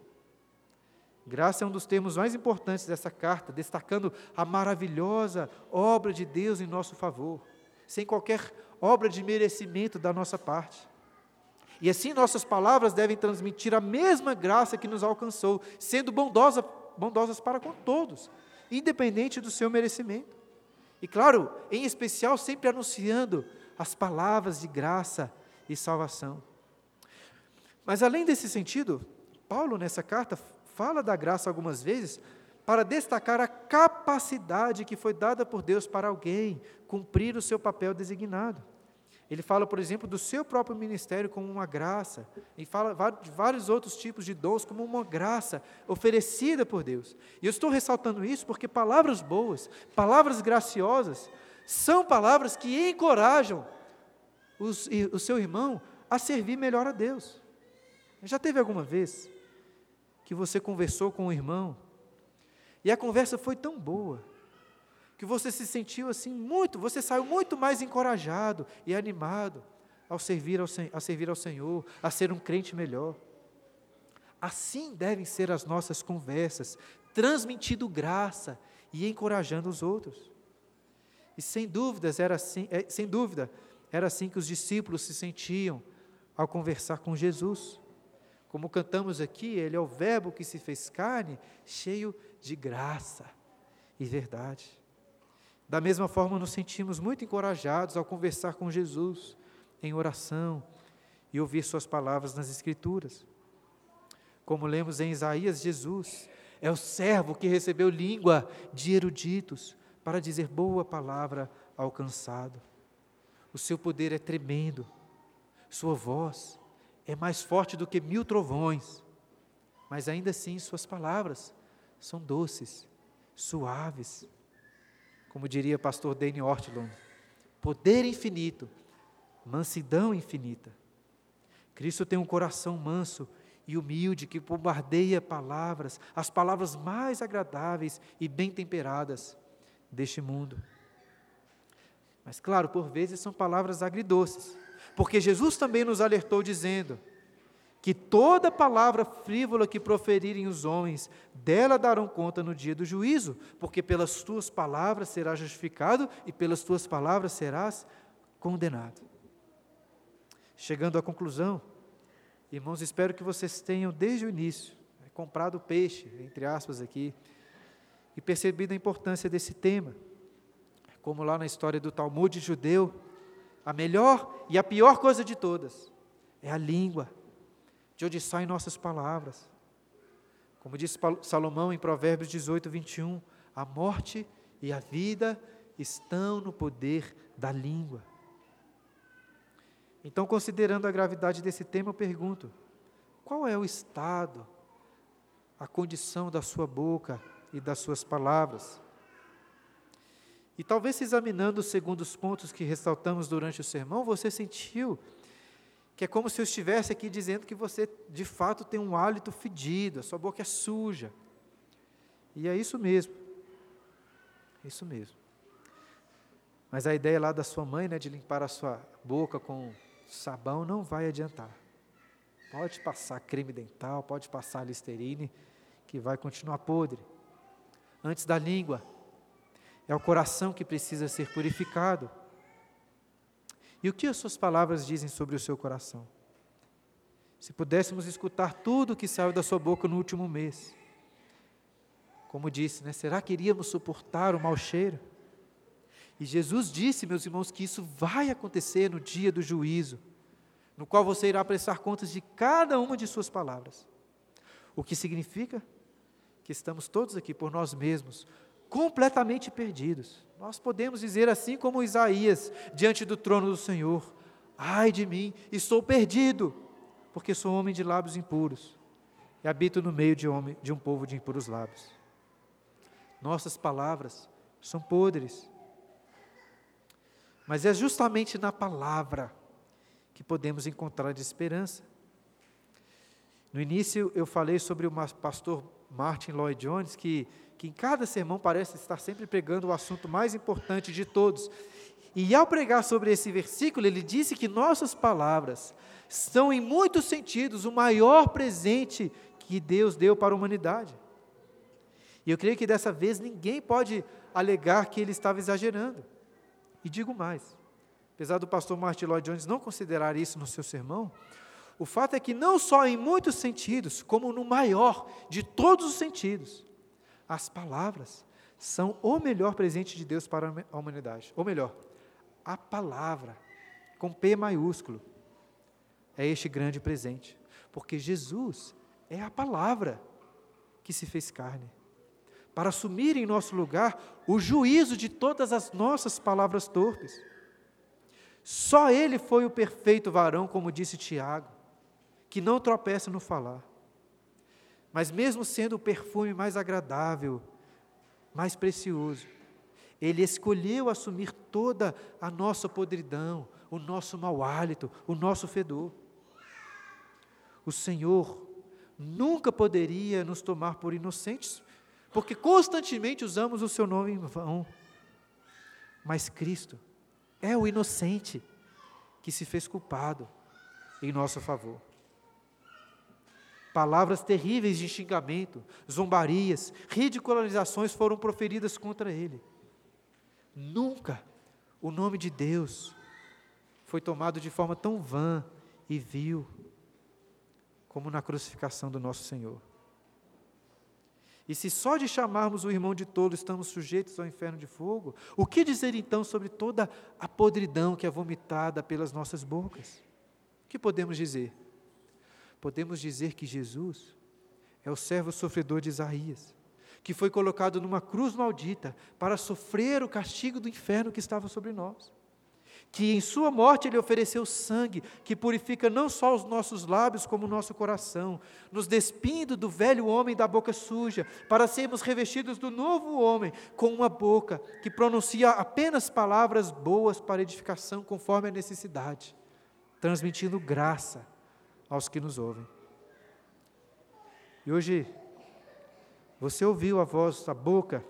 Graça é um dos termos mais importantes dessa carta, destacando a maravilhosa obra de Deus em nosso favor, sem qualquer obra de merecimento da nossa parte. E assim nossas palavras devem transmitir a mesma graça que nos alcançou, sendo bondosa, bondosas para com todos, independente do seu merecimento. E claro, em especial, sempre anunciando as palavras de graça e salvação. Mas além desse sentido, Paulo nessa carta fala da graça algumas vezes, para destacar a capacidade que foi dada por Deus para alguém cumprir o seu papel designado. Ele fala, por exemplo, do seu próprio ministério como uma graça, e fala de vários outros tipos de dons como uma graça oferecida por Deus. E eu estou ressaltando isso porque palavras boas, palavras graciosas, são palavras que encorajam os, o seu irmão a servir melhor a Deus. Já teve alguma vez que você conversou com um irmão e a conversa foi tão boa, que você se sentiu assim muito, você saiu muito mais encorajado e animado ao servir ao, a servir ao Senhor, a ser um crente melhor. Assim devem ser as nossas conversas, transmitindo graça e encorajando os outros. E sem dúvidas era assim, é, sem dúvida, era assim que os discípulos se sentiam ao conversar com Jesus. Como cantamos aqui, ele é o verbo que se fez carne, cheio de graça e verdade. Da mesma forma, nos sentimos muito encorajados ao conversar com Jesus em oração e ouvir Suas palavras nas Escrituras. Como lemos em Isaías, Jesus é o servo que recebeu língua de eruditos para dizer boa palavra ao cansado. O seu poder é tremendo, sua voz é mais forte do que mil trovões, mas ainda assim Suas palavras são doces, suaves como diria pastor Dane Ortlund, poder infinito, mansidão infinita. Cristo tem um coração manso e humilde que bombardeia palavras, as palavras mais agradáveis e bem temperadas deste mundo. Mas, claro, por vezes são palavras agridoces, porque Jesus também nos alertou dizendo: que toda palavra frívola que proferirem os homens, dela darão conta no dia do juízo, porque pelas tuas palavras serás justificado e pelas tuas palavras serás condenado. Chegando à conclusão, irmãos, espero que vocês tenham desde o início né, comprado peixe, entre aspas aqui, e percebido a importância desse tema. Como lá na história do Talmud judeu, a melhor e a pior coisa de todas é a língua de onde saem nossas palavras. Como disse Salomão em Provérbios 18, 21, a morte e a vida estão no poder da língua. Então, considerando a gravidade desse tema, eu pergunto: qual é o estado, a condição da sua boca e das suas palavras? E talvez examinando os segundos pontos que ressaltamos durante o sermão, você sentiu que é como se eu estivesse aqui dizendo que você de fato tem um hálito fedido, a sua boca é suja. E é isso mesmo. É isso mesmo. Mas a ideia lá da sua mãe, né, de limpar a sua boca com sabão, não vai adiantar. Pode passar creme dental, pode passar listerine, que vai continuar podre. Antes da língua, é o coração que precisa ser purificado. E o que as suas palavras dizem sobre o seu coração? Se pudéssemos escutar tudo o que saiu da sua boca no último mês, como disse, né? Será que iríamos suportar o mau cheiro? E Jesus disse, meus irmãos, que isso vai acontecer no dia do juízo, no qual você irá prestar contas de cada uma de suas palavras. O que significa que estamos todos aqui por nós mesmos, completamente perdidos. Nós podemos dizer assim como Isaías, diante do trono do Senhor: Ai de mim, estou perdido, porque sou homem de lábios impuros e habito no meio de, homem, de um povo de impuros lábios. Nossas palavras são podres, mas é justamente na palavra que podemos encontrar de esperança. No início eu falei sobre o pastor Martin Lloyd Jones, que que em cada sermão parece estar sempre pregando o assunto mais importante de todos. E ao pregar sobre esse versículo, ele disse que nossas palavras são, em muitos sentidos, o maior presente que Deus deu para a humanidade. E eu creio que dessa vez ninguém pode alegar que ele estava exagerando. E digo mais: apesar do pastor Martin Lloyd Jones não considerar isso no seu sermão, o fato é que não só em muitos sentidos, como no maior de todos os sentidos, as palavras são o melhor presente de Deus para a humanidade. Ou melhor, a palavra, com P maiúsculo, é este grande presente. Porque Jesus é a palavra que se fez carne. para assumir em nosso lugar o juízo de todas as nossas palavras torpes. Só ele foi o perfeito varão, como disse Tiago, que não tropeça no falar. Mas, mesmo sendo o perfume mais agradável, mais precioso, ele escolheu assumir toda a nossa podridão, o nosso mau hálito, o nosso fedor. O Senhor nunca poderia nos tomar por inocentes, porque constantemente usamos o seu nome em vão. Mas Cristo é o inocente que se fez culpado em nosso favor. Palavras terríveis de xingamento, zombarias, ridicularizações foram proferidas contra ele. Nunca o nome de Deus foi tomado de forma tão vã e vil como na crucificação do nosso Senhor. E se só de chamarmos o irmão de tolo estamos sujeitos ao inferno de fogo, o que dizer então sobre toda a podridão que é vomitada pelas nossas bocas? O que podemos dizer? Podemos dizer que Jesus é o servo sofredor de Isaías, que foi colocado numa cruz maldita para sofrer o castigo do inferno que estava sobre nós. Que em sua morte ele ofereceu sangue, que purifica não só os nossos lábios, como o nosso coração, nos despindo do velho homem da boca suja, para sermos revestidos do novo homem, com uma boca que pronuncia apenas palavras boas para edificação, conforme a necessidade, transmitindo graça aos que nos ouvem. E hoje, você ouviu a voz da boca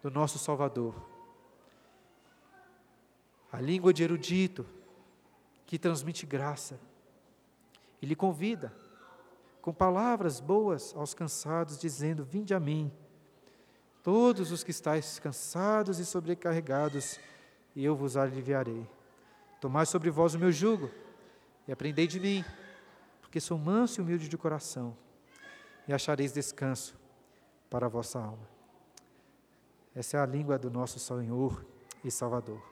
do nosso Salvador, a língua de erudito, que transmite graça, e lhe convida, com palavras boas aos cansados, dizendo: Vinde a mim, todos os que estáis cansados e sobrecarregados, e eu vos aliviarei. Tomai sobre vós o meu jugo, e aprendei de mim porque sou manso e humilde de coração, e achareis descanso para a vossa alma. Essa é a língua do nosso Senhor e Salvador.